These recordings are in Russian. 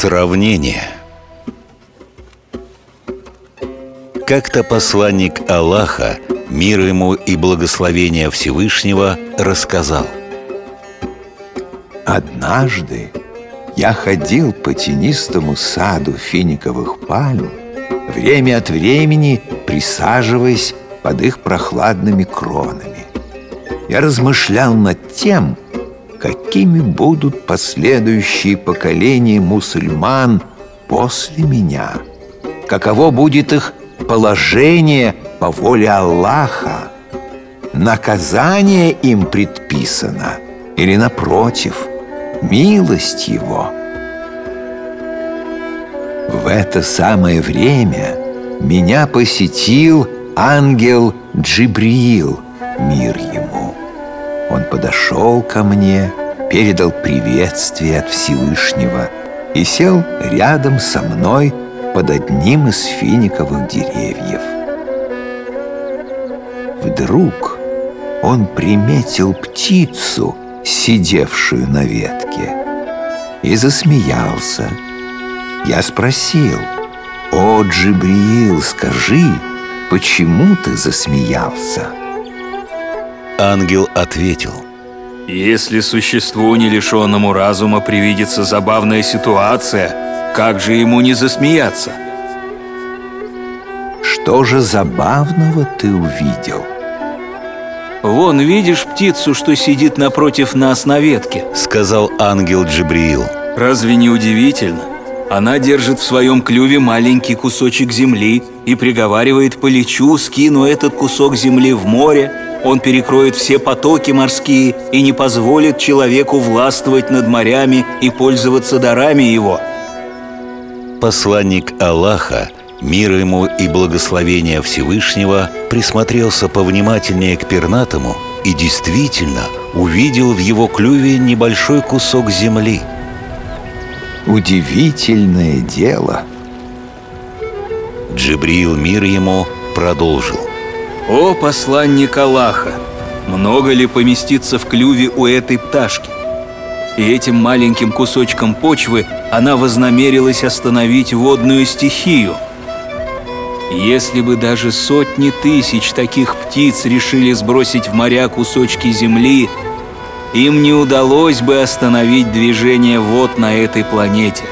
Сравнение Как-то посланник Аллаха, мир ему и благословение Всевышнего, рассказал Однажды я ходил по тенистому саду финиковых пальм, время от времени присаживаясь под их прохладными кронами. Я размышлял над тем, какими будут последующие поколения мусульман после меня, каково будет их положение по воле Аллаха, наказание им предписано или, напротив, милость Его. В это самое время меня посетил ангел Джибриил, мир ему. Подошел ко мне, передал приветствие от Всевышнего и сел рядом со мной под одним из финиковых деревьев. Вдруг он приметил птицу, сидевшую на ветке, и засмеялся. Я спросил, «О, Джибриил, скажи, почему ты засмеялся?» Ангел ответил Если существу, не лишенному разума, привидится забавная ситуация, как же ему не засмеяться? Что же забавного ты увидел? Вон, видишь птицу, что сидит напротив нас на ветке? Сказал ангел Джибриил Разве не удивительно? Она держит в своем клюве маленький кусочек земли и приговаривает «Полечу, скину этот кусок земли в море, он перекроет все потоки морские и не позволит человеку властвовать над морями и пользоваться дарами его». Посланник Аллаха, мир ему и благословение Всевышнего, присмотрелся повнимательнее к пернатому и действительно увидел в его клюве небольшой кусок земли. Удивительное дело. Джибриил мир ему продолжил. «О, посланник Аллаха! Много ли поместится в клюве у этой пташки?» И этим маленьким кусочком почвы она вознамерилась остановить водную стихию. Если бы даже сотни тысяч таких птиц решили сбросить в моря кусочки земли, им не удалось бы остановить движение вод на этой планете.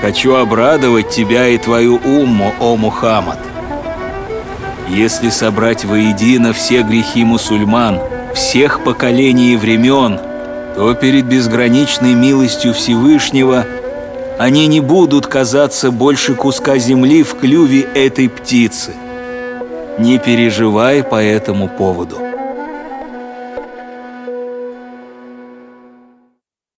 Хочу обрадовать тебя и твою умму, о Мухаммад. Если собрать воедино все грехи мусульман, всех поколений и времен, то перед безграничной милостью Всевышнего они не будут казаться больше куска земли в клюве этой птицы. Не переживай по этому поводу.